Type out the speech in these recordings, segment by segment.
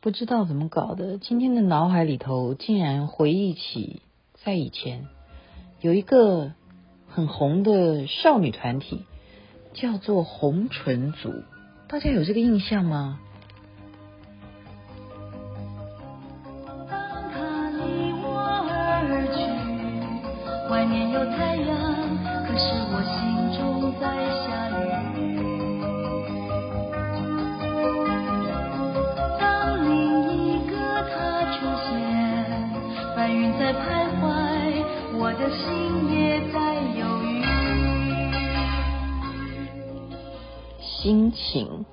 不知道怎么搞的，今天的脑海里头竟然回忆起在以前有一个很红的少女团体，叫做红唇族，大家有这个印象吗？心情，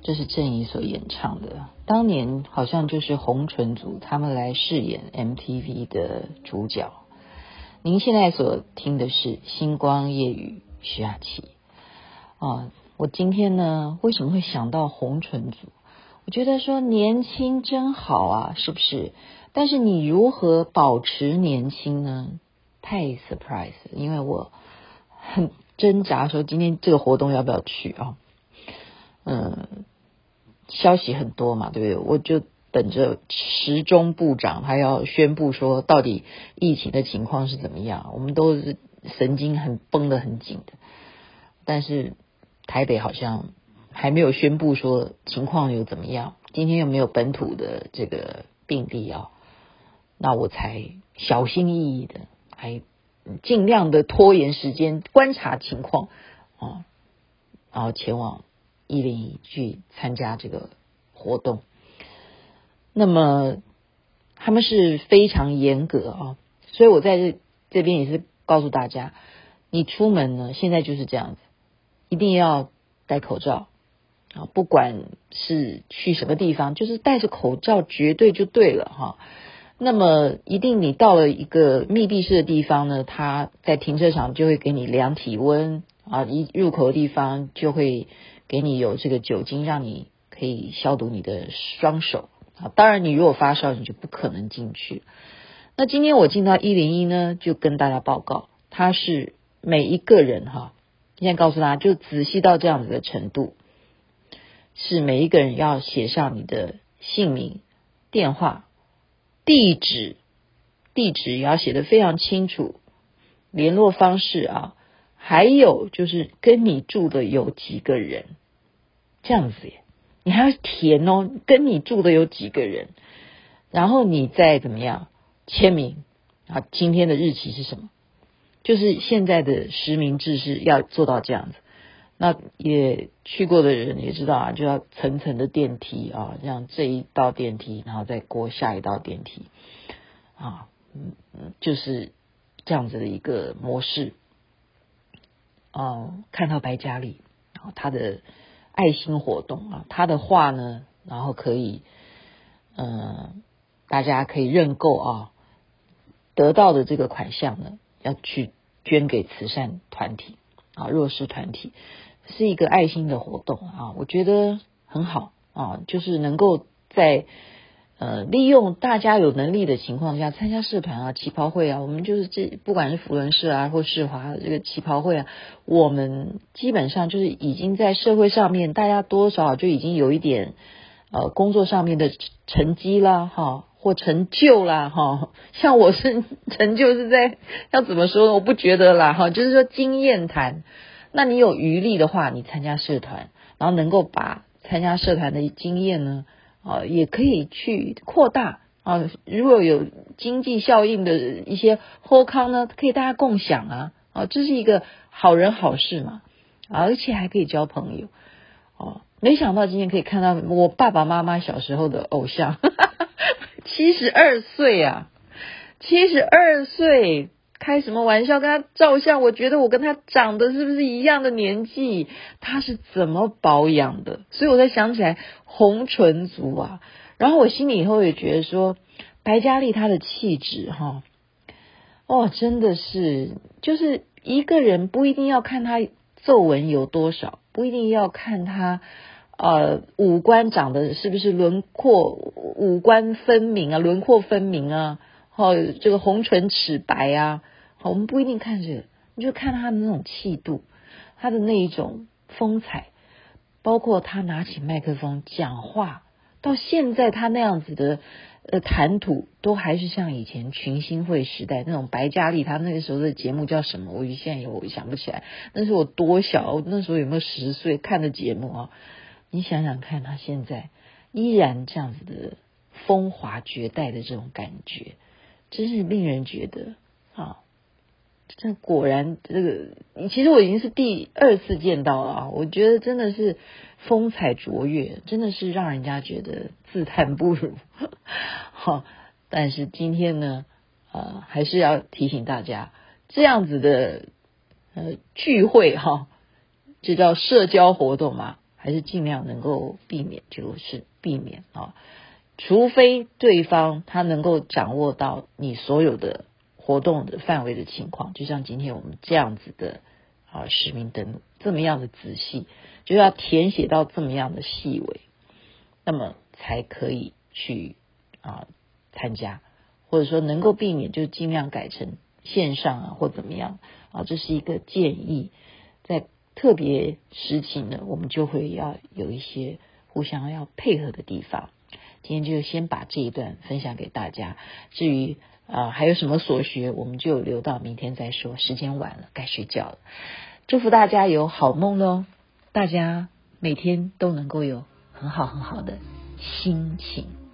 这是郑怡所演唱的。当年好像就是红唇族他们来饰演 MTV 的主角。您现在所听的是《星光夜雨》徐雅琪。啊，我今天呢，为什么会想到红唇族？我觉得说年轻真好啊，是不是？但是你如何保持年轻呢？太 surprise，因为我很挣扎，说今天这个活动要不要去啊？嗯，消息很多嘛，对不对？我就等着时钟部长他要宣布说，到底疫情的情况是怎么样？我们都是神经很绷得很紧的，但是台北好像还没有宣布说情况有怎么样。今天又没有本土的这个病例啊，那我才小心翼翼的，还尽量的拖延时间观察情况啊，然后前往。一零一去参加这个活动，那么他们是非常严格啊，所以我在这这边也是告诉大家，你出门呢，现在就是这样子，一定要戴口罩啊，不管是去什么地方，就是戴着口罩绝对就对了哈。那么一定你到了一个密闭式的地方呢，他在停车场就会给你量体温啊，一入口的地方就会。给你有这个酒精，让你可以消毒你的双手啊。当然，你如果发烧，你就不可能进去。那今天我进到一零一呢，就跟大家报告，他是每一个人哈。现在告诉大家，就仔细到这样子的程度，是每一个人要写上你的姓名、电话、地址，地址也要写得非常清楚，联络方式啊。还有就是跟你住的有几个人，这样子耶，你还要填哦，跟你住的有几个人，然后你再怎么样签名啊？今天的日期是什么？就是现在的实名制是要做到这样子。那也去过的人也知道啊，就要层层的电梯啊，这样这一道电梯，然后再过下一道电梯啊，嗯，就是这样子的一个模式。哦，看到白嘉里，然后他的爱心活动啊，他的画呢，然后可以，嗯、呃，大家可以认购啊，得到的这个款项呢，要去捐给慈善团体啊，弱势团体，是一个爱心的活动啊，我觉得很好啊，就是能够在。呃，利用大家有能力的情况下参加社团啊、旗袍会啊，我们就是这不管是福伦社啊或世华这个旗袍会啊，我们基本上就是已经在社会上面，大家多少就已经有一点呃工作上面的成绩啦，哈，或成就啦，哈。像我是成就是在要怎么说呢？我不觉得啦，哈，就是说经验谈。那你有余力的话，你参加社团，然后能够把参加社团的经验呢。啊，也可以去扩大啊！如果有经济效应的一些好康呢，可以大家共享啊！啊，这是一个好人好事嘛！而且还可以交朋友哦。没想到今天可以看到我爸爸妈妈小时候的偶像，七十二岁啊，七十二岁。开什么玩笑？跟他照相，我觉得我跟他长得是不是一样的年纪？他是怎么保养的？所以我才想起来红唇族啊。然后我心里以后也觉得说，白嘉丽她的气质哈，哦，真的是，就是一个人不一定要看他皱纹有多少，不一定要看他呃五官长得是不是轮廓五官分明啊，轮廓分明啊。哦，这个红唇齿白啊，好，我们不一定看这个，你就看他的那种气度，他的那一种风采，包括他拿起麦克风讲话到现在他那样子的呃谈吐，都还是像以前群星会时代那种白嘉莉，他那个时候的节目叫什么？我现在我想不起来。那是我多小，那时候有没有十岁看的节目啊？你想想看，他现在依然这样子的风华绝代的这种感觉，真是令人觉得啊。这果然，这个其实我已经是第二次见到了啊！我觉得真的是风采卓越，真的是让人家觉得自叹不如。好，但是今天呢，呃，还是要提醒大家，这样子的呃聚会哈，这叫社交活动嘛，还是尽量能够避免，就是避免啊，除非对方他能够掌握到你所有的。活动的范围的情况，就像今天我们这样子的啊，实名登录这么样的仔细，就要填写到这么样的细微，那么才可以去啊参加，或者说能够避免就尽量改成线上啊或怎么样啊，这是一个建议。在特别时期呢，我们就会要有一些互相要配合的地方。今天就先把这一段分享给大家，至于。啊，还有什么所学，我们就留到明天再说。时间晚了，该睡觉了。祝福大家有好梦喽！大家每天都能够有很好很好的心情。